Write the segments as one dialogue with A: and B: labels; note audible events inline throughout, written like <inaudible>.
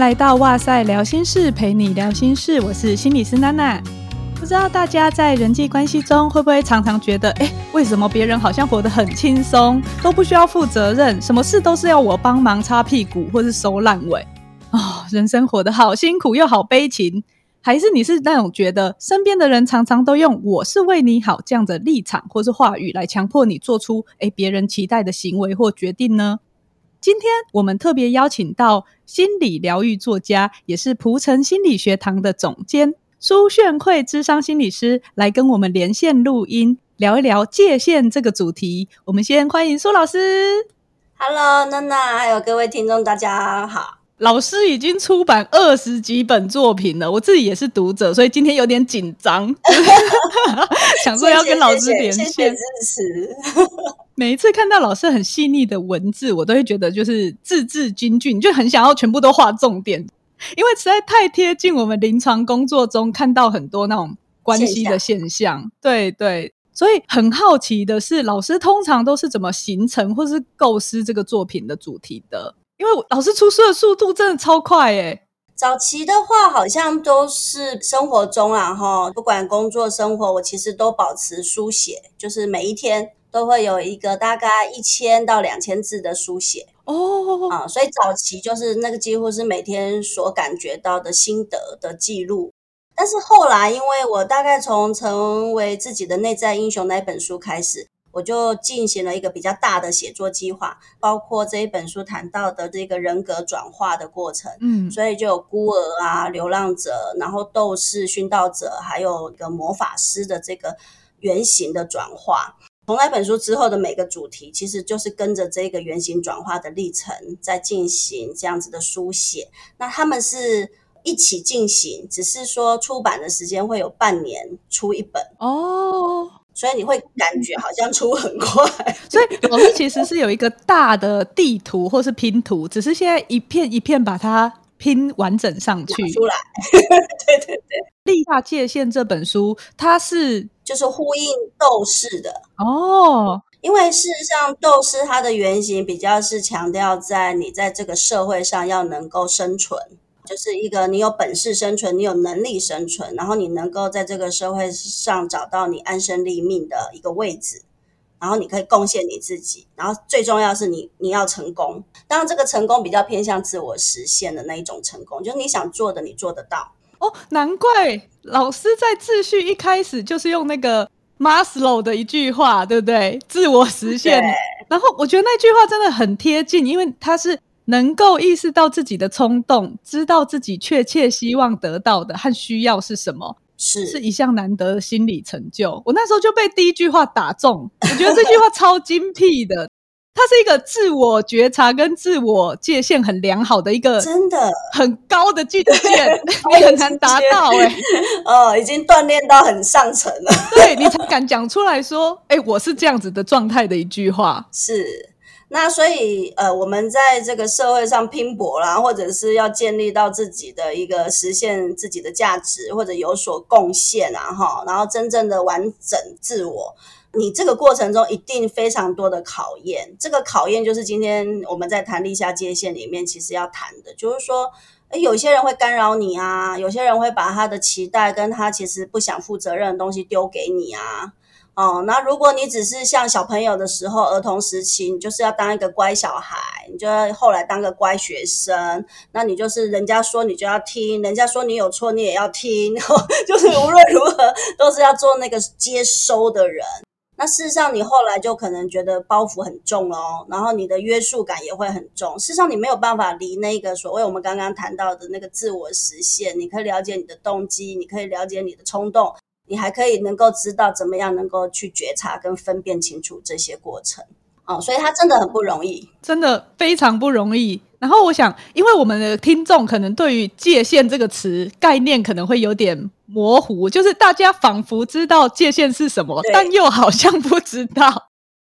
A: 来到哇塞聊心室，陪你聊心事。我是心理师娜娜。不知道大家在人际关系中会不会常常觉得，哎，为什么别人好像活得很轻松，都不需要负责任，什么事都是要我帮忙擦屁股或是收烂尾、哦？人生活得好辛苦又好悲情。还是你是那种觉得身边的人常常都用“我是为你好”这样的立场或是话语来强迫你做出诶别人期待的行为或决定呢？今天我们特别邀请到心理疗愈作家，也是蒲城心理学堂的总监苏炫慧智商心理师来跟我们连线录音，聊一聊界限这个主题。我们先欢迎苏老师。
B: Hello，娜娜，还有各位听众，大家好。
A: 老师已经出版二十几本作品了，我自己也是读者，所以今天有点紧张，<laughs> 想说要跟老师连线。支持。每一次看到老师很细腻的文字，我都会觉得就是字字金句，就很想要全部都画重点，因为实在太贴近我们临床工作中看到很多那种关系的现象。现象对对，所以很好奇的是，老师通常都是怎么形成或是构思这个作品的主题的？因为老师出书的速度真的超快诶。
B: 早期的话好像都是生活中啊哈，不管工作生活，我其实都保持书写，就是每一天都会有一个大概一千到两千字的书写哦啊，所以早期就是那个几乎是每天所感觉到的心得的记录。但是后来，因为我大概从成为自己的内在英雄那一本书开始。我就进行了一个比较大的写作计划，包括这一本书谈到的这个人格转化的过程，嗯，所以就有孤儿啊、流浪者，然后斗士、殉道者，还有一个魔法师的这个原型的转化。从那本书之后的每个主题，其实就是跟着这个原型转化的历程在进行这样子的书写。那他们是一起进行，只是说出版的时间会有半年出一本哦。所以你会感觉好像出很快，<laughs>
A: 所以老师其实是有一个大的地图或是拼图，只是现在一片一片把它拼完整上去
B: 出来。对 <laughs> 对对，
A: 立下界限这本书，它是
B: 就是呼应斗士的
A: 哦，
B: 因为事实上斗士它的原型比较是强调在你在这个社会上要能够生存。就是一个你有本事生存，你有能力生存，然后你能够在这个社会上找到你安身立命的一个位置，然后你可以贡献你自己，然后最重要是你你要成功。当然，这个成功比较偏向自我实现的那一种成功，就是你想做的你做得到。
A: 哦，难怪老师在自序一开始就是用那个 Maslow 的一句话，对不对？自我实现。然后我觉得那句话真的很贴近，因为它是。能够意识到自己的冲动，知道自己确切希望得到的和需要是什么，是是一项难得的心理成就。我那时候就被第一句话打中，我觉得这句话超精辟的，它是一个自我觉察跟自我界限很良好的一个真的很高的境界，<laughs> 你很难达到哎、欸，
B: 哦，已经锻炼到很上层了，
A: 对你才敢讲出来说，哎、欸，我是这样子的状态的一句话 <laughs>
B: 是。那所以，呃，我们在这个社会上拼搏啦，或者是要建立到自己的一个实现自己的价值，或者有所贡献啊，哈，然后真正的完整自我，你这个过程中一定非常多的考验。这个考验就是今天我们在谈立下界限里面，其实要谈的，就是说，诶，有些人会干扰你啊，有些人会把他的期待跟他其实不想负责任的东西丢给你啊。哦，那如果你只是像小朋友的时候，儿童时期，你就是要当一个乖小孩，你就要后来当个乖学生，那你就是人家说你就要听，人家说你有错你也要听，<laughs> 就是无论如何都是要做那个接收的人。那事实上，你后来就可能觉得包袱很重哦，然后你的约束感也会很重。事实上，你没有办法离那个所谓我们刚刚谈到的那个自我实现，你可以了解你的动机，你可以了解你的冲动。你还可以能够知道怎么样能够去觉察跟分辨清楚这些过程哦，所以它真的很不容易，
A: 真的非常不容易。然后我想，因为我们的听众可能对于界限这个词概念可能会有点模糊，就是大家仿佛知道界限是什么，但又好像不知道。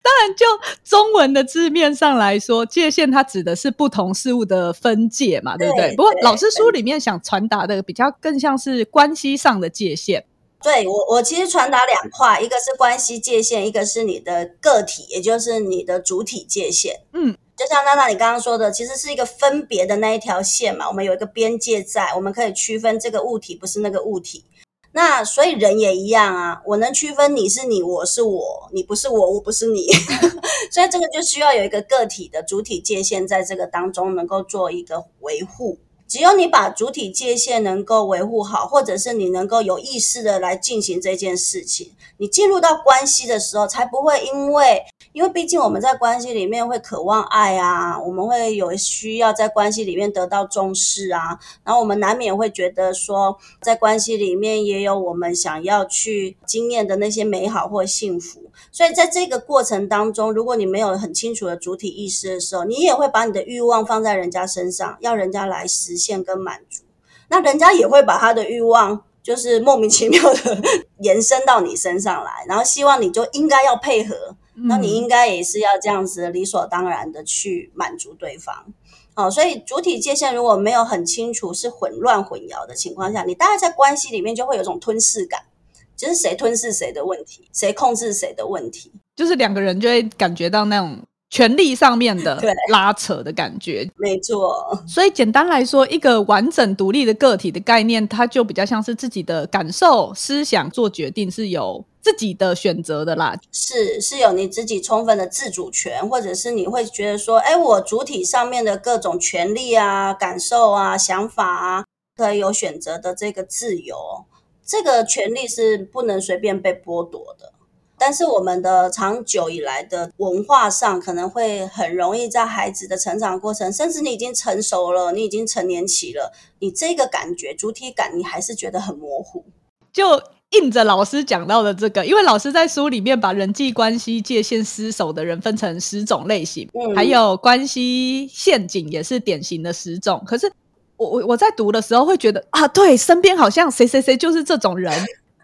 A: 当然，就中文的字面上来说，界限它指的是不同事物的分界嘛，对不对？对，不过老师书里面想传达的比较更像是关系上的界限。
B: 对，我，我其实传达两块，一个是关系界限，一个是你的个体，也就是你的主体界限。嗯，就像娜娜你刚刚说的，其实是一个分别的那一条线嘛，我们有一个边界在，我们可以区分这个物体不是那个物体。那所以人也一样啊，我能区分你是你，我是我，你不是我，我不是你。<laughs> 所以这个就需要有一个个体的主体界限，在这个当中能够做一个维护。只有你把主体界限能够维护好，或者是你能够有意识的来进行这件事情，你进入到关系的时候，才不会因为，因为毕竟我们在关系里面会渴望爱啊，我们会有需要在关系里面得到重视啊，然后我们难免会觉得说，在关系里面也有我们想要去经验的那些美好或幸福。所以在这个过程当中，如果你没有很清楚的主体意识的时候，你也会把你的欲望放在人家身上，要人家来实现跟满足。那人家也会把他的欲望，就是莫名其妙的 <laughs> 延伸到你身上来，然后希望你就应该要配合，那你应该也是要这样子理所当然的去满足对方。哦，所以主体界限如果没有很清楚，是混乱混淆的情况下，你大概在关系里面就会有种吞噬感。就是谁吞噬谁的问题，谁控制谁的问题，
A: 就是两个人就会感觉到那种权力上面的拉扯的感觉。
B: 没错，
A: 所以简单来说，一个完整独立的个体的概念，它就比较像是自己的感受、思想做决定是有自己的选择的啦。
B: 是，是有你自己充分的自主权，或者是你会觉得说，哎，我主体上面的各种权利啊、感受啊、想法啊，可以有选择的这个自由。这个权利是不能随便被剥夺的，但是我们的长久以来的文化上，可能会很容易在孩子的成长过程，甚至你已经成熟了，你已经成年期了，你这个感觉主体感，你还是觉得很模糊。
A: 就应着老师讲到的这个，因为老师在书里面把人际关系界限失守的人分成十种类型，嗯，还有关系陷阱也是典型的十种，可是。我我我在读的时候会觉得啊，对，身边好像谁谁谁就是这种人。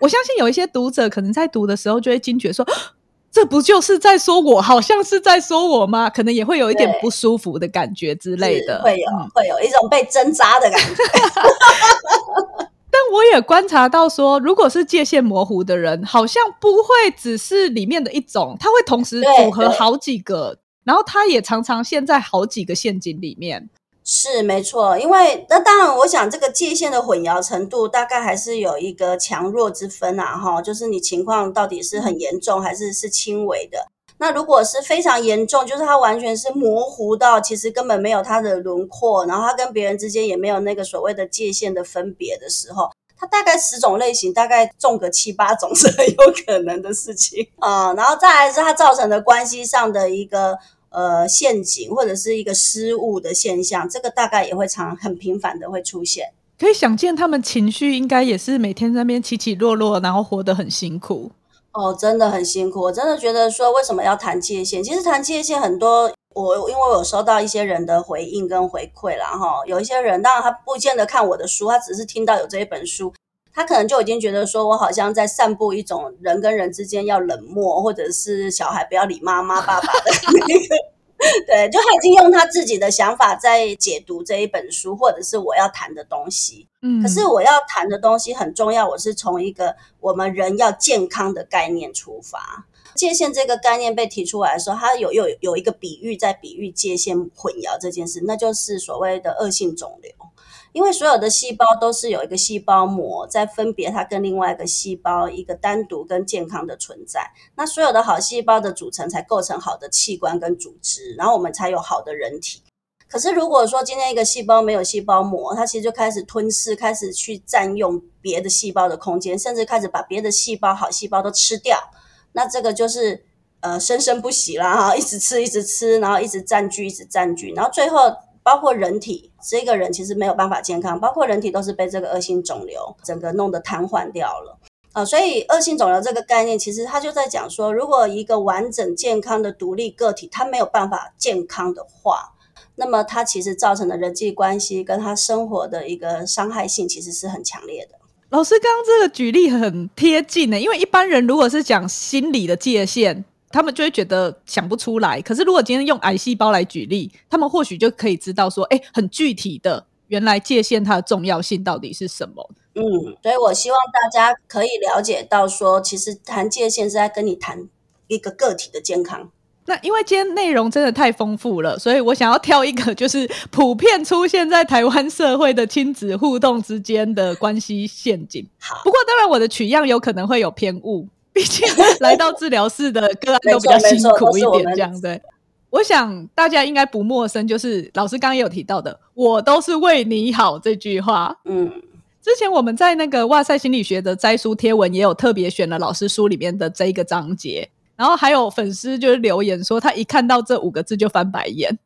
A: 我相信有一些读者可能在读的时候就会惊觉说，<gasps> 这不就是在说我，好像是在说我吗？可能也会有一点不舒服的感觉之类的，
B: 会有会有一种被针扎的感觉。<laughs>
A: 但我也观察到说，如果是界限模糊的人，好像不会只是里面的一种，他会同时组合好几个，然后他也常常陷在好几个陷阱里面。
B: 是没错，因为那当然，我想这个界限的混淆程度大概还是有一个强弱之分啊，哈，就是你情况到底是很严重还是是轻微的。那如果是非常严重，就是它完全是模糊到其实根本没有它的轮廓，然后它跟别人之间也没有那个所谓的界限的分别的时候，它大概十种类型，大概中个七八种 <laughs> 是很有可能的事情啊。然后再来是它造成的关系上的一个。呃，陷阱或者是一个失误的现象，这个大概也会常很频繁的会出现。
A: 可以想见，他们情绪应该也是每天在那边起起落落，然后活得很辛苦。
B: 哦，真的很辛苦。我真的觉得说，为什么要谈界限？其实谈界限很多，我因为我有收到一些人的回应跟回馈啦，哈，有一些人当然他不见得看我的书，他只是听到有这一本书。他可能就已经觉得说，我好像在散布一种人跟人之间要冷漠，或者是小孩不要理妈妈爸爸的那个，<laughs> 对，就他已经用他自己的想法在解读这一本书，或者是我要谈的东西。嗯，可是我要谈的东西很重要，我是从一个我们人要健康的概念出发。界限这个概念被提出来的时候，它有有有一个比喻在比喻界限混淆这件事，那就是所谓的恶性肿瘤。因为所有的细胞都是有一个细胞膜在分别它跟另外一个细胞一个单独跟健康的存在，那所有的好细胞的组成才构成好的器官跟组织，然后我们才有好的人体。可是如果说今天一个细胞没有细胞膜，它其实就开始吞噬，开始去占用别的细胞的空间，甚至开始把别的细胞好细胞都吃掉，那这个就是呃生生不息啦哈，一直吃一直吃，然后一直占据一直占据，然后最后。包括人体，这个人其实没有办法健康，包括人体都是被这个恶性肿瘤整个弄得瘫痪掉了啊！所以恶性肿瘤这个概念，其实他就在讲说，如果一个完整健康的独立个体，他没有办法健康的话，那么他其实造成的人际关系跟他生活的一个伤害性，其实是很强烈的。
A: 老师刚刚这个举例很贴近呢，因为一般人如果是讲心理的界限。他们就会觉得想不出来，可是如果今天用癌细胞来举例，他们或许就可以知道说，哎，很具体的，原来界限它的重要性到底是什么？
B: 嗯，所以我希望大家可以了解到说，其实谈界限是在跟你谈一个个体的健康。
A: 那因为今天内容真的太丰富了，所以我想要挑一个就是普遍出现在台湾社会的亲子互动之间的关系陷阱。
B: 好，
A: 不过当然我的取样有可能会有偏误，毕竟来到治疗室的个案都比较辛苦一点，这样对。我想大家应该不陌生，就是老师刚刚也有提到的“我都是为你好”这句话。
B: 嗯，
A: 之前我们在那个哇塞心理学的摘书贴文也有特别选了老师书里面的这一个章节。然后还有粉丝就是留言说，他一看到这五个字就翻白眼，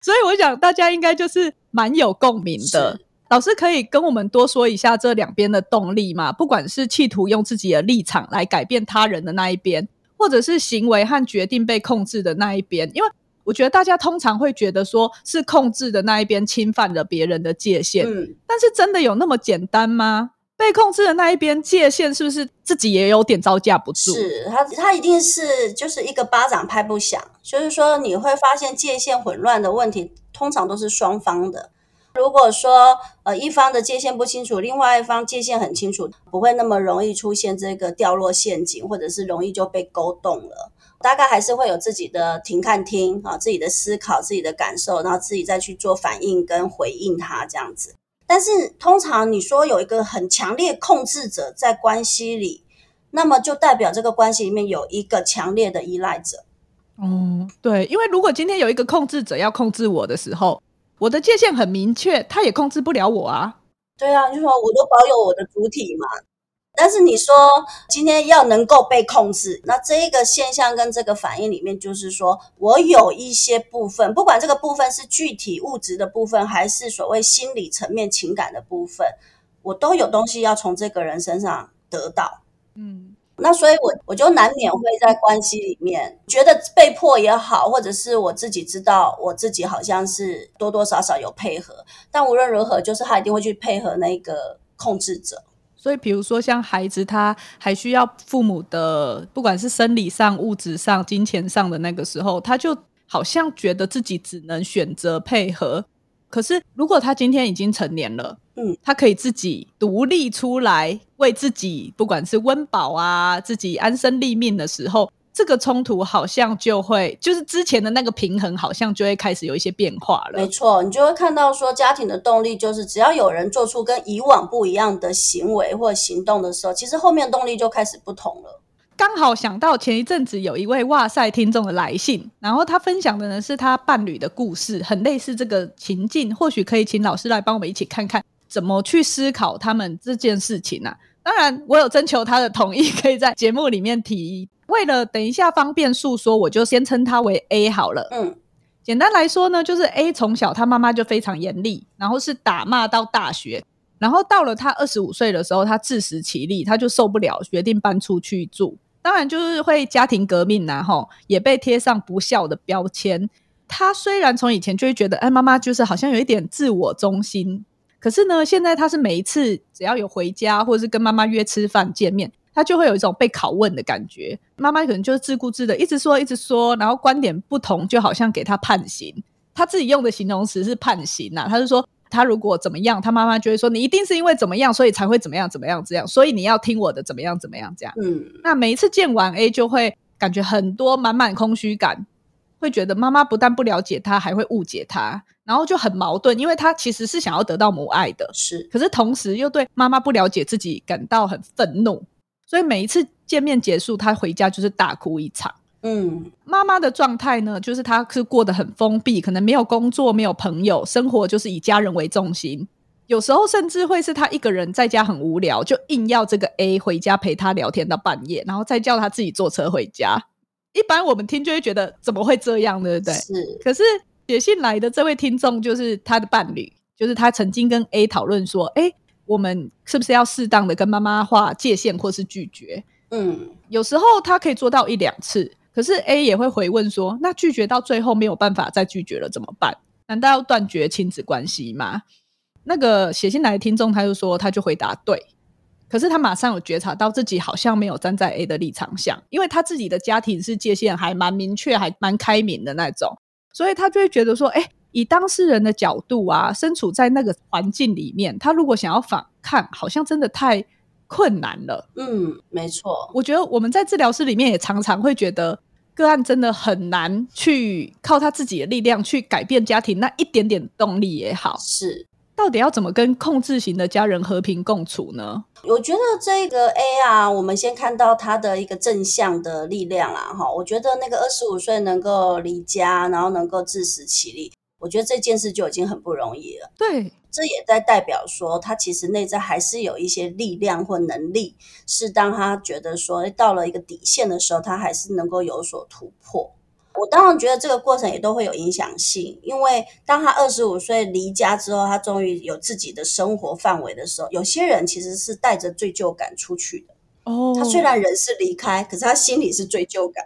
A: 所以我想大家应该就是蛮有共鸣的。老师可以跟我们多说一下这两边的动力吗？不管是企图用自己的立场来改变他人的那一边，或者是行为和决定被控制的那一边，因为我觉得大家通常会觉得说是控制的那一边侵犯了别人的界限，嗯，但是真的有那么简单吗？被控制的那一边界限是不是自己也有点招架不住？
B: 是他，他一定是就是一个巴掌拍不响。就是说，你会发现界限混乱的问题，通常都是双方的。如果说呃一方的界限不清楚，另外一方界限很清楚，不会那么容易出现这个掉落陷阱，或者是容易就被勾动了。大概还是会有自己的停看听啊，自己的思考，自己的感受，然后自己再去做反应跟回应他这样子。但是通常你说有一个很强烈控制者在关系里，那么就代表这个关系里面有一个强烈的依赖者。
A: 嗯，对，因为如果今天有一个控制者要控制我的时候，我的界限很明确，他也控制不了我啊。
B: 对啊，就是说我都保有我的主体嘛。但是你说今天要能够被控制，那这一个现象跟这个反应里面，就是说我有一些部分，不管这个部分是具体物质的部分，还是所谓心理层面情感的部分，我都有东西要从这个人身上得到。嗯，那所以我我就难免会在关系里面觉得被迫也好，或者是我自己知道我自己好像是多多少少有配合，但无论如何，就是他一定会去配合那个控制者。
A: 所以，比如说像孩子，他还需要父母的，不管是生理上、物质上、金钱上的那个时候，他就好像觉得自己只能选择配合。可是，如果他今天已经成年了，嗯，他可以自己独立出来，为自己不管是温饱啊，自己安身立命的时候。这个冲突好像就会，就是之前的那个平衡，好像就会开始有一些变化了。
B: 没错，你就会看到说，家庭的动力就是，只要有人做出跟以往不一样的行为或行动的时候，其实后面动力就开始不同了。
A: 刚好想到前一阵子有一位哇塞听众的来信，然后他分享的呢是他伴侣的故事，很类似这个情境，或许可以请老师来帮我们一起看看怎么去思考他们这件事情啊。当然，我有征求他的同意，可以在节目里面提。为了等一下方便诉说，我就先称他为 A 好了。嗯，简单来说呢，就是 A 从小他妈妈就非常严厉，然后是打骂到大学，然后到了他二十五岁的时候，他自食其力，他就受不了，决定搬出去住。当然就是会家庭革命然后也被贴上不孝的标签。他虽然从以前就会觉得，哎，妈妈就是好像有一点自我中心。可是呢，现在他是每一次只要有回家，或者是跟妈妈约吃饭见面，他就会有一种被拷问的感觉。妈妈可能就是自顾自的，一直说一直说，然后观点不同，就好像给他判刑。他自己用的形容词是判刑呐、啊，他是说他如果怎么样，他妈妈就会说你一定是因为怎么样，所以才会怎么样怎么样这样，所以你要听我的怎么样怎么样这样。嗯，那每一次见完 A 就会感觉很多满满空虚感。会觉得妈妈不但不了解他，还会误解他，然后就很矛盾，因为他其实是想要得到母爱的，
B: 是，
A: 可是同时又对妈妈不了解自己感到很愤怒，所以每一次见面结束，他回家就是大哭一场。嗯，妈妈的状态呢，就是他是过得很封闭，可能没有工作，没有朋友，生活就是以家人为重心，有时候甚至会是他一个人在家很无聊，就硬要这个 A 回家陪他聊天到半夜，然后再叫他自己坐车回家。一般我们听就会觉得怎么会这样，对不对？
B: 是。
A: 可是写信来的这位听众就是他的伴侣，就是他曾经跟 A 讨论说：“哎，我们是不是要适当的跟妈妈划界限或是拒绝？”嗯，有时候他可以做到一两次，可是 A 也会回问说：“那拒绝到最后没有办法再拒绝了怎么办？难道要断绝亲子关系吗？”那个写信来的听众他就说，他就回答：“对。”可是他马上有觉察到自己好像没有站在 A 的立场上，因为他自己的家庭是界限还蛮明确、还蛮开明的那种，所以他就会觉得说：“哎，以当事人的角度啊，身处在那个环境里面，他如果想要反抗，好像真的太困难了。”
B: 嗯，没错。
A: 我觉得我们在治疗室里面也常常会觉得，个案真的很难去靠他自己的力量去改变家庭那一点点动力也好，
B: 是。
A: 到底要怎么跟控制型的家人和平共处呢？
B: 我觉得这个 A 啊，我们先看到他的一个正向的力量啦，哈，我觉得那个二十五岁能够离家，然后能够自食其力，我觉得这件事就已经很不容易了。
A: 对，
B: 这也在代表说他其实内在还是有一些力量或能力，是当他觉得说到了一个底线的时候，他还是能够有所突破。我当然觉得这个过程也都会有影响性，因为当他二十五岁离家之后，他终于有自己的生活范围的时候，有些人其实是带着罪疚感出去的。哦，他虽然人是离开，可是他心里是罪疚感。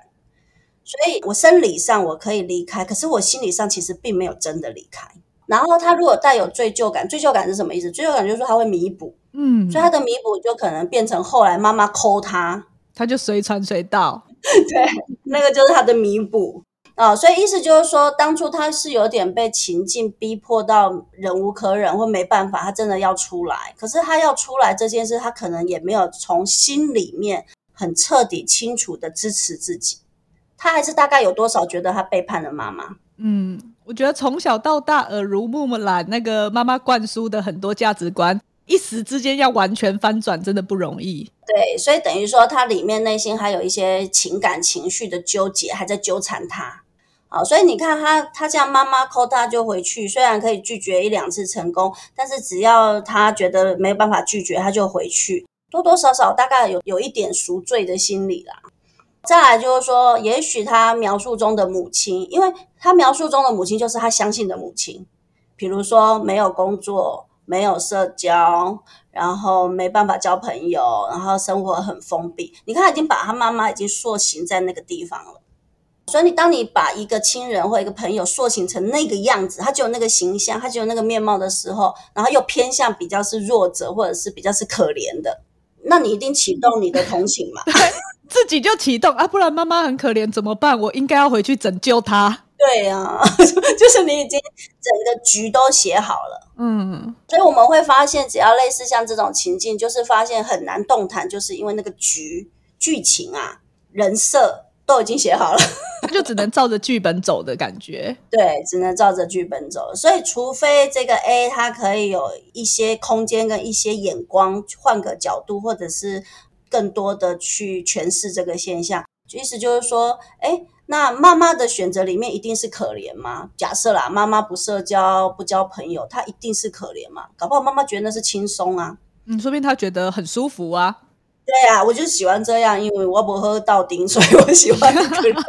B: 所以我生理上我可以离开，可是我心理上其实并没有真的离开。然后他如果带有罪疚感，罪疚感是什么意思？罪疚感就是说他会弥补，嗯，所以他的弥补就可能变成后来妈妈抠他，
A: 他就随传随到。
B: 对，那个就是他的弥补啊，所以意思就是说，当初他是有点被情境逼迫到忍无可忍或没办法，他真的要出来。可是他要出来这件事，他可能也没有从心里面很彻底清楚的支持自己，他还是大概有多少觉得他背叛了妈妈。
A: 嗯，我觉得从小到大耳濡目染，那个妈妈灌输的很多价值观。一时之间要完全翻转，真的不容易。
B: 对，所以等于说，他里面内心还有一些情感情绪的纠结，还在纠缠他。好，所以你看他，他这样妈妈 call 他就回去，虽然可以拒绝一两次成功，但是只要他觉得没有办法拒绝，他就回去，多多少少大概有有一点赎罪的心理啦。再来就是说，也许他描述中的母亲，因为他描述中的母亲就是他相信的母亲，比如说没有工作。没有社交，然后没办法交朋友，然后生活很封闭。你看，已经把他妈妈已经塑形在那个地方了。所以，你当你把一个亲人或一个朋友塑形成那个样子，他就有那个形象，他就有那个面貌的时候，然后又偏向比较是弱者，或者是比较是可怜的，那你一定启动你的同情嘛？
A: 自己就启动啊，不然妈妈很可怜怎么办？我应该要回去拯救她。
B: 对啊，<laughs> 就是你已经整个局都写好了，嗯，所以我们会发现，只要类似像这种情境，就是发现很难动弹，就是因为那个局剧情啊、人设都已经写好了，<laughs>
A: 就只能照着剧本走的感觉。
B: 对，只能照着剧本走。所以，除非这个 A 他可以有一些空间跟一些眼光，换个角度，或者是更多的去诠释这个现象，意思就是说，哎。那妈妈的选择里面一定是可怜吗？假设啦，妈妈不社交、不交朋友，她一定是可怜吗？搞不好妈妈觉得那是轻松啊。
A: 嗯，说不定她觉得很舒服啊。
B: 对啊，我就喜欢这样，因为我不喝到丁，所以我喜欢这个。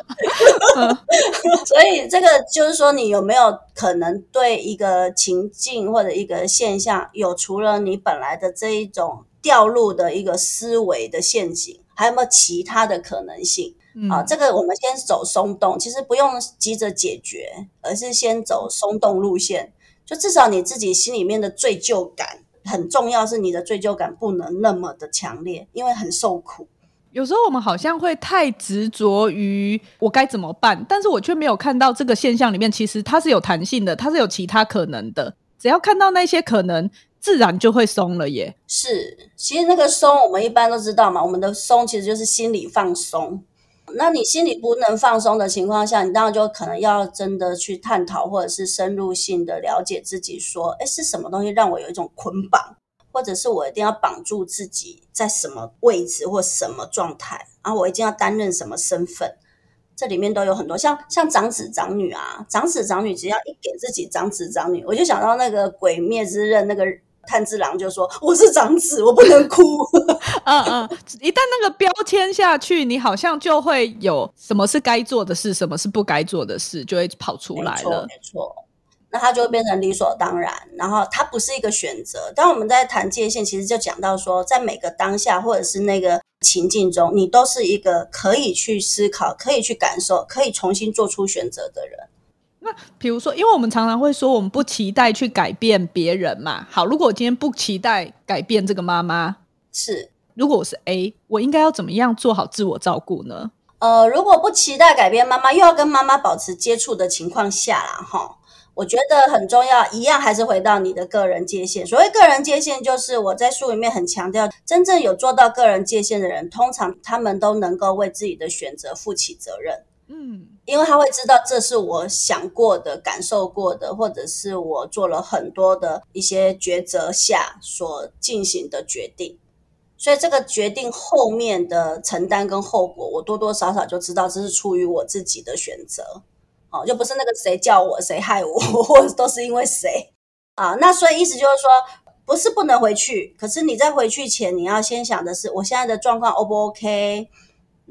B: <laughs> 所以这个就是说，你有没有可能对一个情境或者一个现象，有除了你本来的这一种掉入的一个思维的陷阱，还有没有其他的可能性？嗯、啊，这个我们先走松动，其实不用急着解决，而是先走松动路线。就至少你自己心里面的罪疚感很重要，是你的罪疚感不能那么的强烈，因为很受苦。
A: 有时候我们好像会太执着于我该怎么办，但是我却没有看到这个现象里面其实它是有弹性的，它是有其他可能的。只要看到那些可能，自然就会松了耶。
B: 是，其实那个松我们一般都知道嘛，我们的松其实就是心理放松。那你心里不能放松的情况下，你当然就可能要真的去探讨，或者是深入性的了解自己，说，哎，是什么东西让我有一种捆绑，或者是我一定要绑住自己在什么位置或什么状态，然后我一定要担任什么身份，这里面都有很多，像像长子长女啊，长子长女只要一给自己长子长女，我就想到那个《鬼灭之刃》那个。炭治郎就说：“我是长子，我不能哭。<laughs> ”
A: 嗯嗯，一旦那个标签下去，你好像就会有什么是该做的事，什么是不该做的事，就会跑出来了。
B: 没错，没错，那它就会变成理所当然。然后它不是一个选择。当我们在谈界限，其实就讲到说，在每个当下或者是那个情境中，你都是一个可以去思考、可以去感受、可以重新做出选择的人。
A: 那比如说，因为我们常常会说，我们不期待去改变别人嘛。好，如果我今天不期待改变这个妈妈，
B: 是，如
A: 果我是 A，我应该要怎么样做好自我照顾呢？
B: 呃，如果不期待改变妈妈，又要跟妈妈保持接触的情况下啦，哈，我觉得很重要，一样还是回到你的个人界限。所谓个人界限，就是我在书里面很强调，真正有做到个人界限的人，通常他们都能够为自己的选择负起责任。嗯，因为他会知道这是我想过的、感受过的，或者是我做了很多的一些抉择下所进行的决定。所以这个决定后面的承担跟后果，我多多少少就知道这是出于我自己的选择，哦，就不是那个谁叫我，谁害我，<laughs> 或者都是因为谁啊？那所以意思就是说，不是不能回去，可是你在回去前，你要先想的是，我现在的状况 O 不 OK？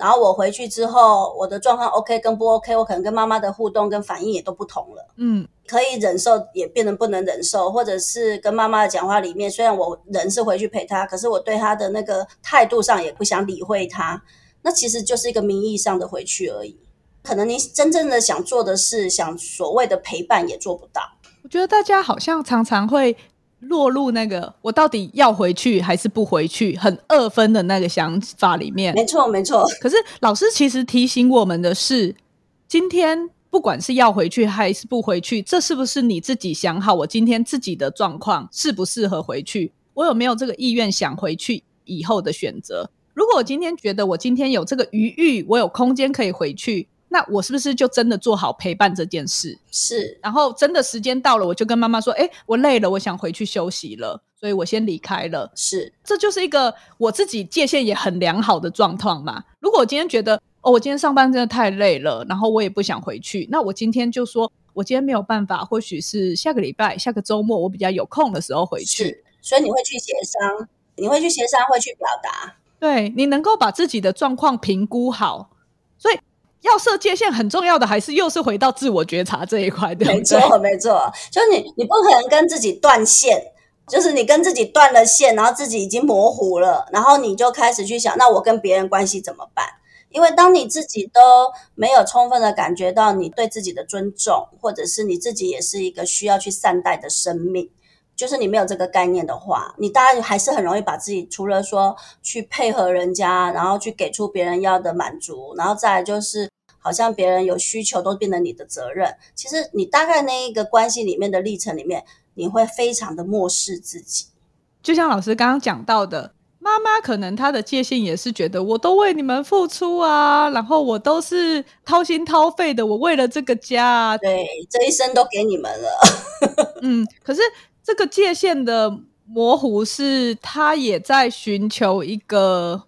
B: 然后我回去之后，我的状况 OK 跟不 OK，我可能跟妈妈的互动跟反应也都不同了。嗯，可以忍受也变得不能忍受，或者是跟妈妈的讲话里面，虽然我人是回去陪她，可是我对她的那个态度上也不想理会她。那其实就是一个名义上的回去而已。可能你真正的想做的事，想所谓的陪伴也做不到。
A: 我觉得大家好像常常会。落入那个我到底要回去还是不回去，很二分的那个想法里面。
B: 没错，没错。
A: 可是老师其实提醒我们的是，今天不管是要回去还是不回去，这是不是你自己想好？我今天自己的状况适不适合回去？我有没有这个意愿想回去以后的选择？如果我今天觉得我今天有这个余裕，我有空间可以回去。那我是不是就真的做好陪伴这件事？
B: 是，
A: 然后真的时间到了，我就跟妈妈说：“哎，我累了，我想回去休息了，所以我先离开了。”
B: 是，
A: 这就是一个我自己界限也很良好的状况嘛。如果我今天觉得哦，我今天上班真的太累了，然后我也不想回去，那我今天就说我今天没有办法，或许是下个礼拜、下个周末我比较有空的时候回去。
B: 是，所以你会去协商，你会去协商，会去表达。
A: 对，你能够把自己的状况评估好，所以。要设界限很重要的，还是又是回到自我觉察这一块，对对？
B: 没错，没错，就是你，你不可能跟自己断线，就是你跟自己断了线，然后自己已经模糊了，然后你就开始去想，那我跟别人关系怎么办？因为当你自己都没有充分的感觉到你对自己的尊重，或者是你自己也是一个需要去善待的生命，就是你没有这个概念的话，你大概还是很容易把自己除了说去配合人家，然后去给出别人要的满足，然后再来就是。好像别人有需求都变成你的责任，其实你大概那一个关系里面的历程里面，你会非常的漠视自己。
A: 就像老师刚刚讲到的，妈妈可能她的界限也是觉得我都为你们付出啊，然后我都是掏心掏肺的，我为了这个家，
B: 对，这一生都给你们了。<laughs>
A: 嗯，可是这个界限的模糊是他也在寻求一个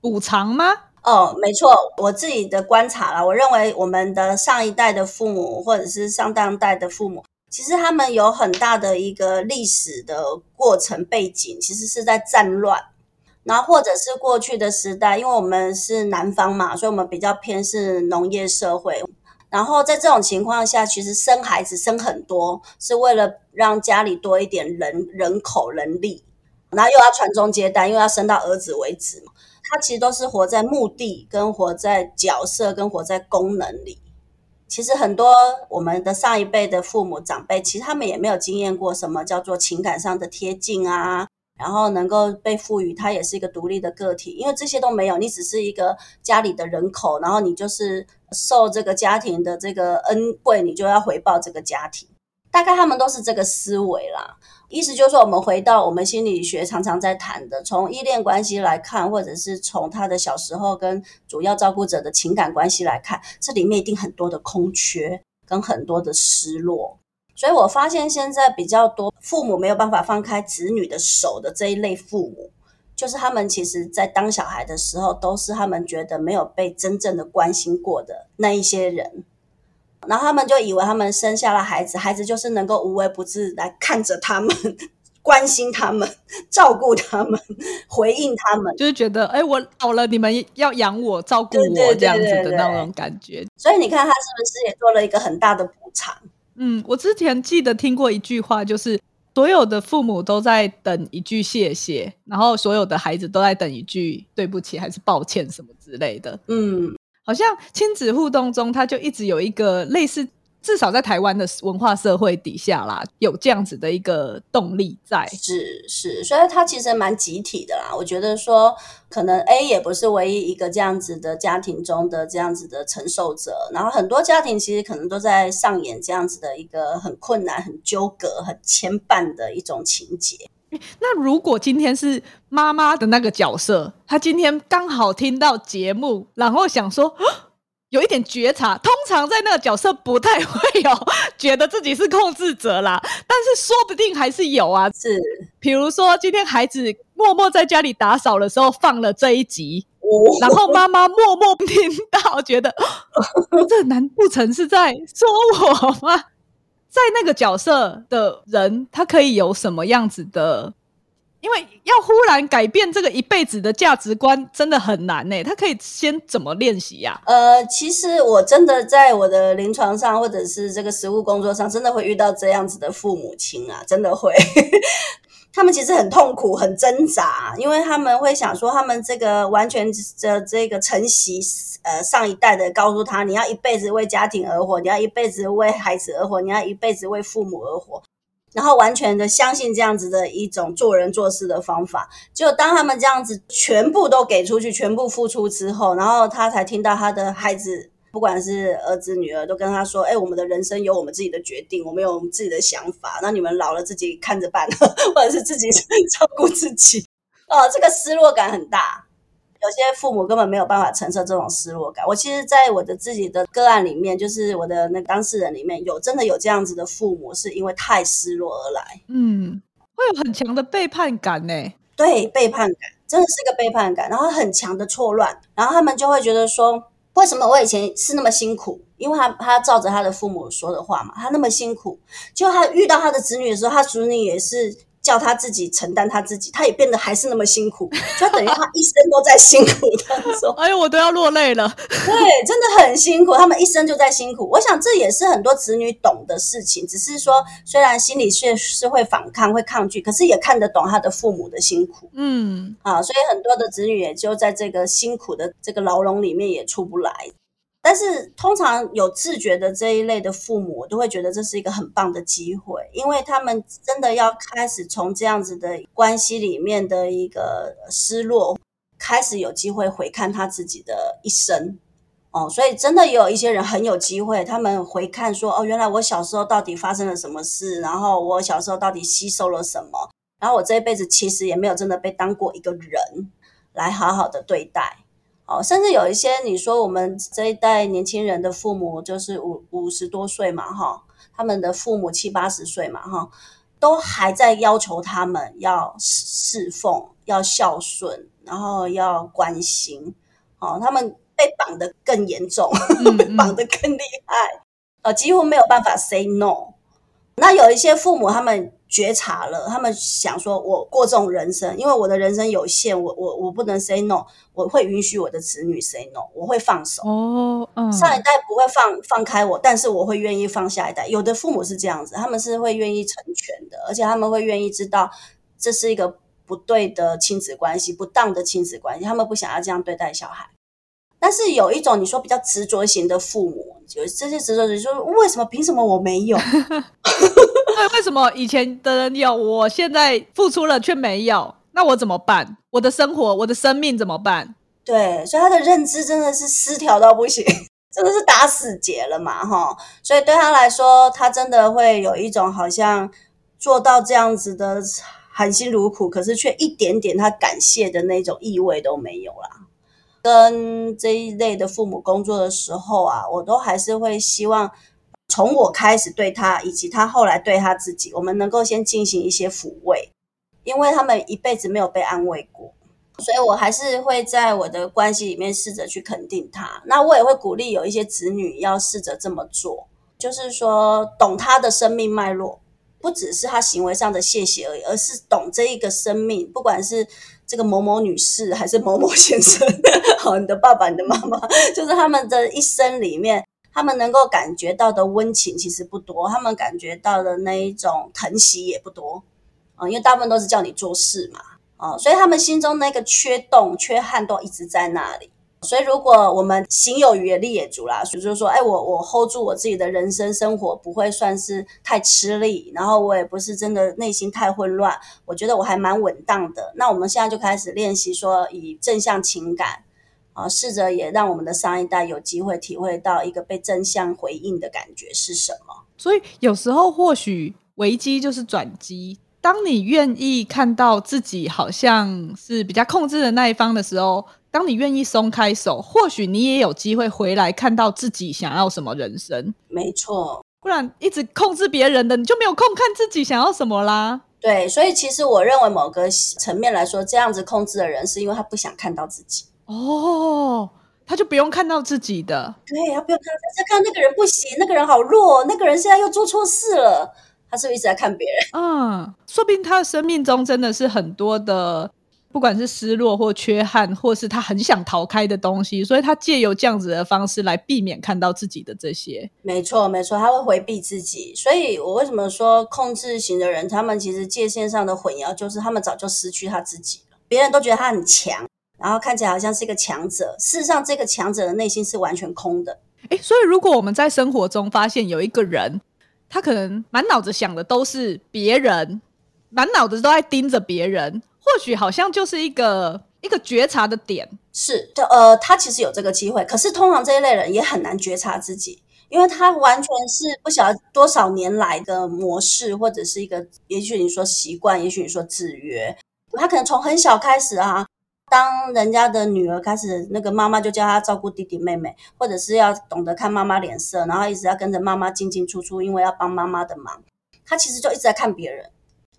A: 补偿吗？
B: 哦，没错，我自己的观察啦，我认为我们的上一代的父母，或者是上当代的父母，其实他们有很大的一个历史的过程背景，其实是在战乱，然后或者是过去的时代，因为我们是南方嘛，所以我们比较偏是农业社会，然后在这种情况下，其实生孩子生很多，是为了让家里多一点人人口人力，然后又要传宗接代，又要生到儿子为止嘛。他其实都是活在目的、跟活在角色、跟活在功能里。其实很多我们的上一辈的父母长辈，其实他们也没有经验过什么叫做情感上的贴近啊，然后能够被赋予他也是一个独立的个体，因为这些都没有，你只是一个家里的人口，然后你就是受这个家庭的这个恩惠，你就要回报这个家庭。大概他们都是这个思维啦。意思就是说，我们回到我们心理学常常在谈的，从依恋关系来看，或者是从他的小时候跟主要照顾者的情感关系来看，这里面一定很多的空缺跟很多的失落。所以我发现现在比较多父母没有办法放开子女的手的这一类父母，就是他们其实在当小孩的时候，都是他们觉得没有被真正的关心过的那一些人。然后他们就以为他们生下了孩子，孩子就是能够无微不至来看着他们、关心他们、照顾他们、回应他们，
A: 就是觉得，哎，我老了，你们要养我、照顾我这样子的那种感觉。
B: 所以你看，他是不是也做了一个很大的补偿？
A: 嗯，我之前记得听过一句话，就是所有的父母都在等一句谢谢，然后所有的孩子都在等一句对不起还是抱歉什么之类的。嗯。好像亲子互动中，他就一直有一个类似，至少在台湾的文化社会底下啦，有这样子的一个动力在。
B: 是是，所以它其实蛮集体的啦。我觉得说，可能 A 也不是唯一一个这样子的家庭中的这样子的承受者，然后很多家庭其实可能都在上演这样子的一个很困难、很纠葛、很牵绊的一种情节。
A: 那如果今天是妈妈的那个角色，她今天刚好听到节目，然后想说，<gasps> 有一点觉察，通常在那个角色不太会有觉得自己是控制者啦，但是说不定还是有啊。
B: 是，
A: 比如说今天孩子默默在家里打扫的时候放了这一集，哦、然后妈妈默默听到，觉得 <laughs> 这难不成是在说我吗？在那个角色的人，他可以有什么样子的？因为要忽然改变这个一辈子的价值观，真的很难呢。他可以先怎么练习呀？
B: 呃，其实我真的在我的临床上，或者是这个实务工作上，真的会遇到这样子的父母亲啊，真的会。<laughs> 他们其实很痛苦，很挣扎，因为他们会想说，他们这个完全的这个承袭，呃，上一代的告诉他，你要一辈子为家庭而活，你要一辈子为孩子而活，你要一辈子为父母而活。然后完全的相信这样子的一种做人做事的方法，就当他们这样子全部都给出去，全部付出之后，然后他才听到他的孩子，不管是儿子女儿，都跟他说：“哎，我们的人生有我们自己的决定，我们有我们自己的想法，那你们老了自己看着办，<laughs> 或者是自己 <laughs> 照顾自己。”哦，这个失落感很大。有些父母根本没有办法承受这种失落感。我其实，在我的自己的个案里面，就是我的那个当事人里面有真的有这样子的父母，是因为太失落而来。
A: 嗯，会有很强的背叛感呢。
B: 对，背叛感真的是个背叛感，然后很强的错乱，然后他们就会觉得说，为什么我以前是那么辛苦？因为他他照着他的父母说的话嘛，他那么辛苦，就他遇到他的子女的时候，他子女也是。叫他自己承担他自己，他也变得还是那么辛苦，<laughs> 就等于他一生都在辛苦当中。<laughs>
A: 哎呦，我都要落泪了。
B: 对，真的很辛苦，他们一生就在辛苦。我想这也是很多子女懂的事情，只是说虽然心里是是会反抗、会抗拒，可是也看得懂他的父母的辛苦。嗯，啊，所以很多的子女也就在这个辛苦的这个牢笼里面也出不来。但是通常有自觉的这一类的父母，我都会觉得这是一个很棒的机会，因为他们真的要开始从这样子的关系里面的一个失落，开始有机会回看他自己的一生哦。所以真的有一些人很有机会，他们回看说：“哦，原来我小时候到底发生了什么事？然后我小时候到底吸收了什么？然后我这一辈子其实也没有真的被当过一个人来好好的对待。”哦，甚至有一些你说我们这一代年轻人的父母就是五五十多岁嘛，哈，他们的父母七八十岁嘛，哈，都还在要求他们要侍奉、要孝顺，然后要关心，哦，他们被绑得更严重，<laughs> 嗯嗯被绑得更厉害，呃，几乎没有办法 say no。那有一些父母他们。觉察了，他们想说：“我过这种人生，因为我的人生有限，我我我不能 say no，我会允许我的子女 say no，我会放手。哦，嗯，上一代不会放放开我，但是我会愿意放下一代。有的父母是这样子，他们是会愿意成全的，而且他们会愿意知道这是一个不对的亲子关系，不当的亲子关系，他们不想要这样对待小孩。但是有一种你说比较执着型的父母，就这些执着型，说为什么凭什么我没有？” <laughs>
A: 为什么以前的人有，我现在付出了却没有？那我怎么办？我的生活，我的生命怎么办？
B: 对，所以他的认知真的是失调到不行，<laughs> 真的是打死结了嘛，哈。所以对他来说，他真的会有一种好像做到这样子的含辛茹苦，可是却一点点他感谢的那种意味都没有啦。跟这一类的父母工作的时候啊，我都还是会希望。从我开始对他，以及他后来对他自己，我们能够先进行一些抚慰，因为他们一辈子没有被安慰过，所以我还是会在我的关系里面试着去肯定他。那我也会鼓励有一些子女要试着这么做，就是说懂他的生命脉络，不只是他行为上的谢谢而已，而是懂这一个生命，不管是这个某某女士还是某某先生，<laughs> 好，你的爸爸、你的妈妈，就是他们的一生里面。他们能够感觉到的温情其实不多，他们感觉到的那一种疼惜也不多，啊、因为大部分都是叫你做事嘛，啊、所以他们心中那个缺洞、缺憾都一直在那里。所以如果我们行有余力也足啦，所以就是说，哎，我我 hold 住我自己的人生生活，不会算是太吃力，然后我也不是真的内心太混乱，我觉得我还蛮稳当的。那我们现在就开始练习说，以正向情感。啊，试着也让我们的上一代有机会体会到一个被正向回应的感觉是什么。
A: 所以有时候或许危机就是转机。当你愿意看到自己好像是比较控制的那一方的时候，当你愿意松开手，或许你也有机会回来看到自己想要什么人生。
B: 没错，
A: 不然一直控制别人的，你就没有空看自己想要什么啦。
B: 对，所以其实我认为某个层面来说，这样子控制的人是因为他不想看到自己。
A: 哦，他就不用看到自己的。
B: 对，他不用看到，他在看那个人不行，那个人好弱，那个人现在又做错事了。他是不是一直在看别人？
A: 嗯，说不定他的生命中真的是很多的，不管是失落或缺憾，或是他很想逃开的东西，所以他借由这样子的方式来避免看到自己的这些。
B: 没错，没错，他会回避自己。所以我为什么说控制型的人，他们其实界限上的混淆，就是他们早就失去他自己了。别人都觉得他很强，然后看起来好像是一个强者，事实上这个强者的内心是完全空的。
A: 诶，所以如果我们在生活中发现有一个人，他可能满脑子想的都是别人，满脑子都在盯着别人，或许好像就是一个一个觉察的点。
B: 是的，呃，他其实有这个机会，可是通常这一类人也很难觉察自己，因为他完全是不晓得多少年来的模式，或者是一个，也许你说习惯，也许你说制约，他可能从很小开始啊。当人家的女儿开始那个妈妈就叫她照顾弟弟妹妹，或者是要懂得看妈妈脸色，然后一直要跟着妈妈进进出出，因为要帮妈妈的忙。他其实就一直在看别人，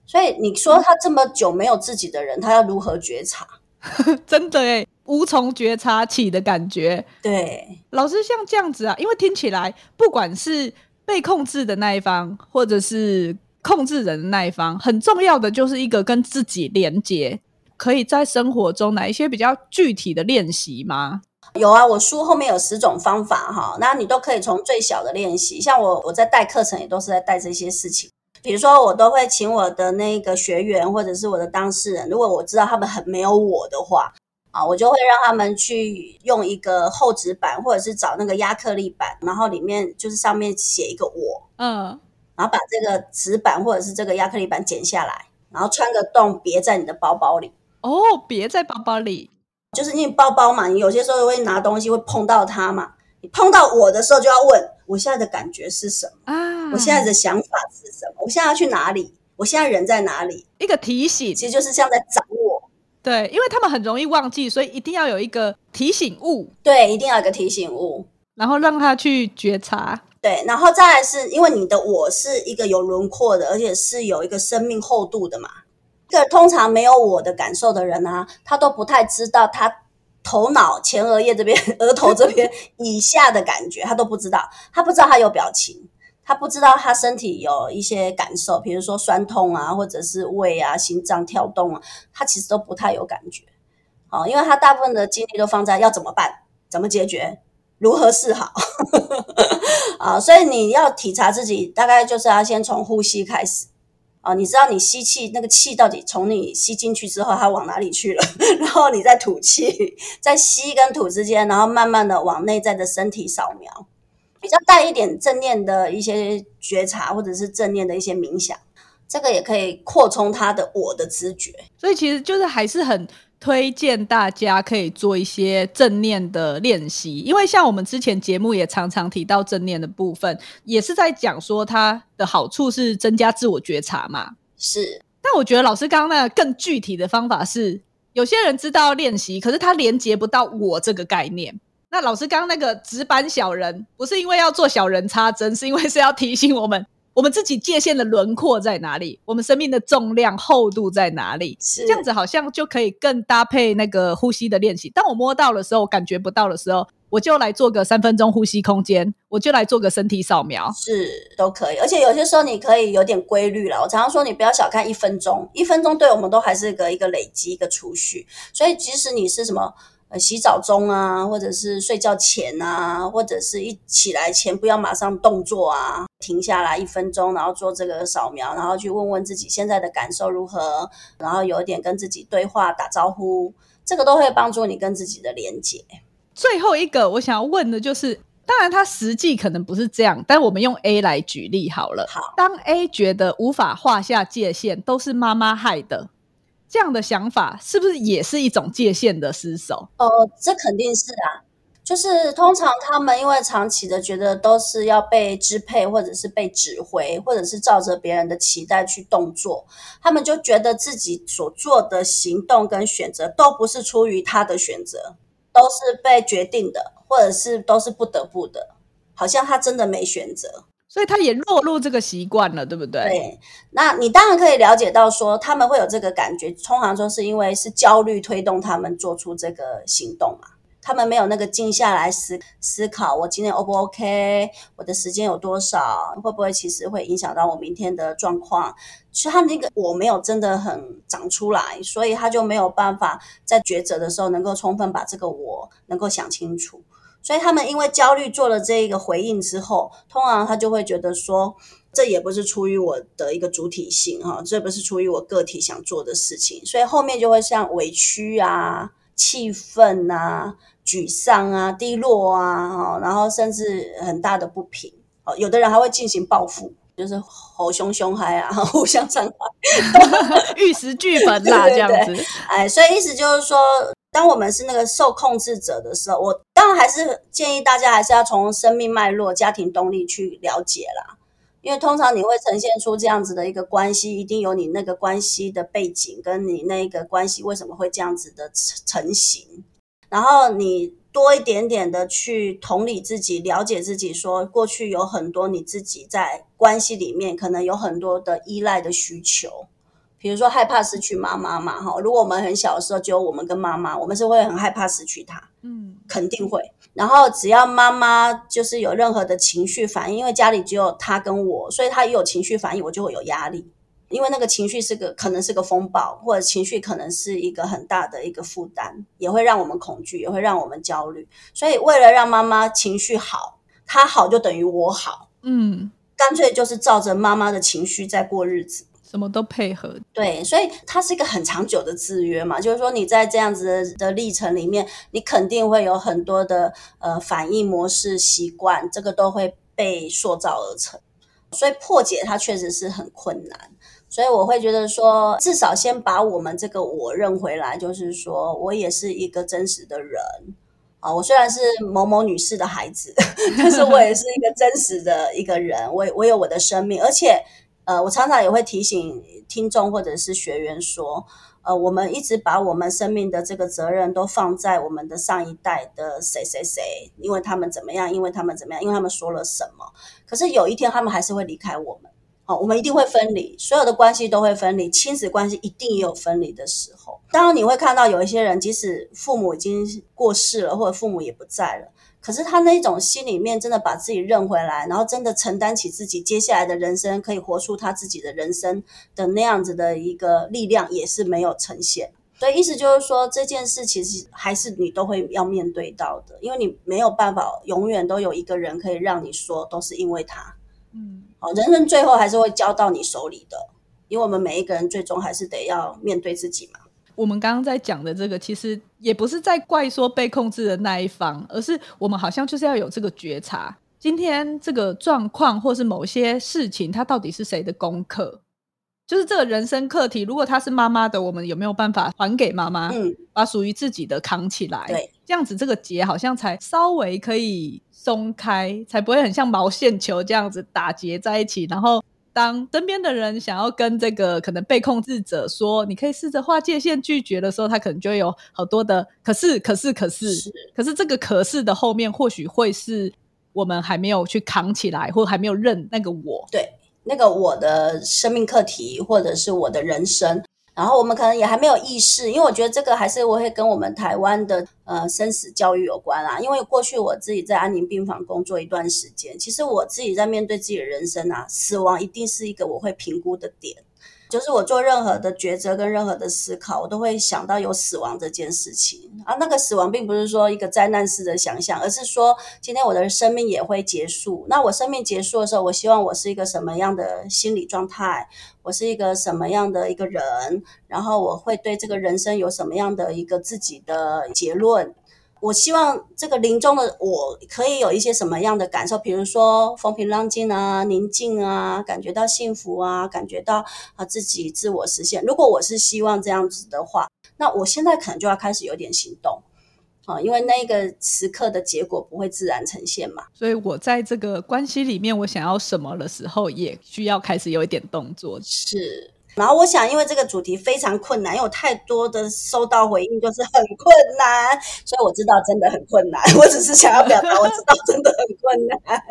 B: 所以你说他这么久没有自己的人，他要如何觉察？<laughs>
A: 真的诶，无从觉察起的感觉。
B: 对，
A: 老师像这样子啊，因为听起来不管是被控制的那一方，或者是控制人的那一方，很重要的就是一个跟自己连接。可以在生活中哪一些比较具体的练习吗？
B: 有啊，我书后面有十种方法哈，那你都可以从最小的练习。像我我在带课程也都是在带这些事情，比如说我都会请我的那个学员或者是我的当事人，如果我知道他们很没有我的话啊，我就会让他们去用一个厚纸板或者是找那个亚克力板，然后里面就是上面写一个我，嗯，然后把这个纸板或者是这个亚克力板剪下来，然后穿个洞别在你的包包里。
A: 哦，别在包包里，
B: 就是你包包嘛，你有些时候会拿东西会碰到它嘛。你碰到我的时候，就要问我现在的感觉是什么啊？我现在的想法是什么？我现在要去哪里？我现在人在哪里？
A: 一个提醒，
B: 其实就是像在找我。
A: 对，因为他们很容易忘记，所以一定要有一个提醒物。
B: 对，一定要有一个提醒物，
A: 然后让他去觉察。
B: 对，然后再来是因为你的我是一个有轮廓的，而且是有一个生命厚度的嘛。这个通常没有我的感受的人啊，他都不太知道他头脑前额叶这边、<laughs> 额头这边 <laughs> 以下的感觉，他都不知道。他不知道他有表情，他不知道他身体有一些感受，比如说酸痛啊，或者是胃啊、心脏跳动啊，他其实都不太有感觉。好，因为他大部分的精力都放在要怎么办、怎么解决、如何是好 <laughs> 啊，所以你要体察自己，大概就是要先从呼吸开始。啊，你知道你吸气那个气到底从你吸进去之后，它往哪里去了？<laughs> 然后你再吐气，在吸跟吐之间，然后慢慢的往内在的身体扫描，比较带一点正念的一些觉察，或者是正念的一些冥想，这个也可以扩充他的我的知觉。
A: 所以其实就是还是很。推荐大家可以做一些正念的练习，因为像我们之前节目也常常提到正念的部分，也是在讲说它的好处是增加自我觉察嘛。
B: 是，
A: 但我觉得老师刚刚那个更具体的方法是，有些人知道练习，可是他连接不到我这个概念。那老师刚刚那个纸板小人，不是因为要做小人插针，是因为是要提醒我们。我们自己界限的轮廓在哪里？我们生命的重量厚度在哪里？是这样子，好像就可以更搭配那个呼吸的练习。当我摸到的时候，我感觉不到的时候，我就来做个三分钟呼吸空间，我就来做个身体扫描，
B: 是都可以。而且有些时候你可以有点规律了。我常常说，你不要小看一分钟，一分钟对我们都还是一个一个累积一个储蓄。所以即使你是什么。呃，洗澡中啊，或者是睡觉前啊，或者是一起来前，不要马上动作啊，停下来一分钟，然后做这个扫描，然后去问问自己现在的感受如何，然后有一点跟自己对话、打招呼，这个都会帮助你跟自己的连接。
A: 最后一个我想要问的就是，当然它实际可能不是这样，但我们用 A 来举例好了。
B: 好，
A: 当 A 觉得无法画下界限，都是妈妈害的。这样的想法是不是也是一种界限的失守？
B: 哦，这肯定是啊，就是通常他们因为长期的觉得都是要被支配，或者是被指挥，或者是照着别人的期待去动作，他们就觉得自己所做的行动跟选择都不是出于他的选择，都是被决定的，或者是都是不得不的，好像他真的没选择，
A: 所以他也落入这个习惯了，对不对？
B: 对，那你当然可以了解到说他们会有这个感觉，通常说是因为是焦虑推动他们做出这个行动嘛。他们没有那个静下来思思考，我今天 O 不 OK？我的时间有多少？会不会其实会影响到我明天的状况？所以他那个我没有真的很长出来，所以他就没有办法在抉择的时候能够充分把这个我能够想清楚。所以他们因为焦虑做了这一个回应之后，通常他就会觉得说，这也不是出于我的一个主体性哈，这不是出于我个体想做的事情，所以后面就会像委屈啊。气愤啊，沮丧啊，低落啊，然后甚至很大的不平，哦有的人还会进行报复，就是吼凶凶嗨啊，<laughs> 互相伤害，<laughs>
A: 玉石俱焚啦，这样子。
B: 哎，所以意思就是说，当我们是那个受控制者的时候，我当然还是建议大家还是要从生命脉络、家庭动力去了解啦。因为通常你会呈现出这样子的一个关系，一定有你那个关系的背景，跟你那个关系为什么会这样子的成成型。然后你多一点点的去同理自己，了解自己，说过去有很多你自己在关系里面可能有很多的依赖的需求，比如说害怕失去妈妈嘛，哈。如果我们很小的时候只有我们跟妈妈，我们是会很害怕失去她，嗯，肯定会。然后只要妈妈就是有任何的情绪反应，因为家里只有她跟我，所以她一有情绪反应，我就会有压力。因为那个情绪是个可能是个风暴，或者情绪可能是一个很大的一个负担，也会让我们恐惧，也会让我们焦虑。所以为了让妈妈情绪好，她好就等于我好，嗯，干脆就是照着妈妈的情绪在过日子。
A: 什么都配合，
B: 对，所以它是一个很长久的制约嘛。就是说，你在这样子的，历程里面，你肯定会有很多的呃反应模式、习惯，这个都会被塑造而成。所以破解它确实是很困难。所以我会觉得说，至少先把我们这个我认回来，就是说我也是一个真实的人啊。我虽然是某某女士的孩子，<laughs> 但是我也是一个真实的一个人。我我有我的生命，而且。呃，我常常也会提醒听众或者是学员说，呃，我们一直把我们生命的这个责任都放在我们的上一代的谁谁谁，因为他们怎么样，因为他们怎么样，因为他们说了什么。可是有一天他们还是会离开我们，好，我们一定会分离，所有的关系都会分离，亲子关系一定也有分离的时候。当然你会看到有一些人，即使父母已经过世了，或者父母也不在了。可是他那种心里面真的把自己认回来，然后真的承担起自己接下来的人生，可以活出他自己的人生的那样子的一个力量，也是没有呈现。所以意思就是说，这件事其实还是你都会要面对到的，因为你没有办法永远都有一个人可以让你说都是因为他。嗯，好，人生最后还是会交到你手里的，因为我们每一个人最终还是得要面对自己嘛。
A: 我们刚刚在讲的这个，其实也不是在怪说被控制的那一方，而是我们好像就是要有这个觉察，今天这个状况或是某些事情，它到底是谁的功课？就是这个人生课题，如果他是妈妈的，我们有没有办法还给妈妈？嗯，把属于自己的扛起来。对，这样子这个结好像才稍微可以松开，才不会很像毛线球这样子打结在一起，然后。当身边的人想要跟这个可能被控制者说，你可以试着划界限拒绝的时候，他可能就会有好多的可是，可是，可是，是可是这个可是的后面，或许会是我们还没有去扛起来，或还没有认那个我，
B: 对，那个我的生命课题，或者是我的人生。然后我们可能也还没有意识，因为我觉得这个还是我会跟我们台湾的呃生死教育有关啦。因为过去我自己在安宁病房工作一段时间，其实我自己在面对自己的人生啊，死亡一定是一个我会评估的点。就是我做任何的抉择跟任何的思考，我都会想到有死亡这件事情啊。那个死亡并不是说一个灾难式的想象，而是说今天我的生命也会结束。那我生命结束的时候，我希望我是一个什么样的心理状态？我是一个什么样的一个人？然后我会对这个人生有什么样的一个自己的结论？我希望这个临终的我可以有一些什么样的感受？比如说风平浪静啊，宁静啊，感觉到幸福啊，感觉到啊自己自我实现。如果我是希望这样子的话，那我现在可能就要开始有点行动。啊，因为那个时刻的结果不会自然呈现嘛。
A: 所以我在这个关系里面，我想要什么的时候，也需要开始有一点动作。
B: 是。然后我想，因为这个主题非常困难，因为有太多的收到回应，就是很困难，所以我知道真的很困难。<laughs> 我只是想要表达，我知道真的很困难。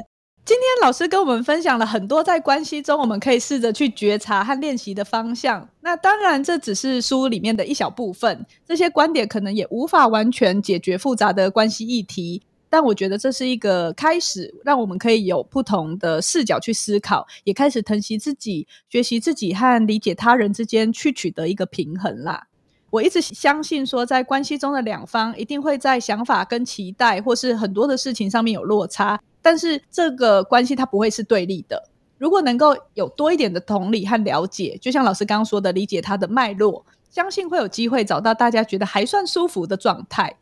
A: 今天老师跟我们分享了很多在关系中我们可以试着去觉察和练习的方向。那当然，这只是书里面的一小部分，这些观点可能也无法完全解决复杂的关系议题。但我觉得这是一个开始，让我们可以有不同的视角去思考，也开始疼惜自己、学习自己和理解他人之间去取得一个平衡啦。我一直相信说，在关系中的两方一定会在想法跟期待，或是很多的事情上面有落差，但是这个关系它不会是对立的。如果能够有多一点的同理和了解，就像老师刚刚说的，理解他的脉络，相信会有机会找到大家觉得还算舒服的状态。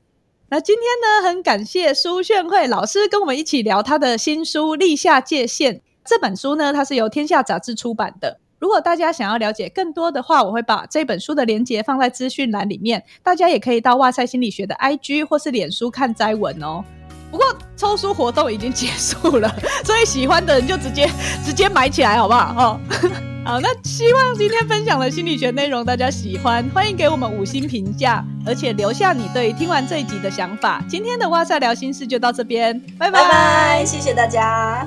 A: 那今天呢，很感谢苏炫慧老师跟我们一起聊他的新书《立下界限》这本书呢，它是由天下杂志出版的。如果大家想要了解更多的话，我会把这本书的链接放在资讯栏里面，大家也可以到哇塞心理学的 IG 或是脸书看摘文哦。不过抽书活动已经结束了，<laughs> 所以喜欢的人就直接直接买起来，好不好？哦。好，那希望今天分享的心理学内容大家喜欢，欢迎给我们五星评价，而且留下你对听完这一集的想法。今天的哇塞聊心事就到这边，拜拜，
B: 谢谢大家。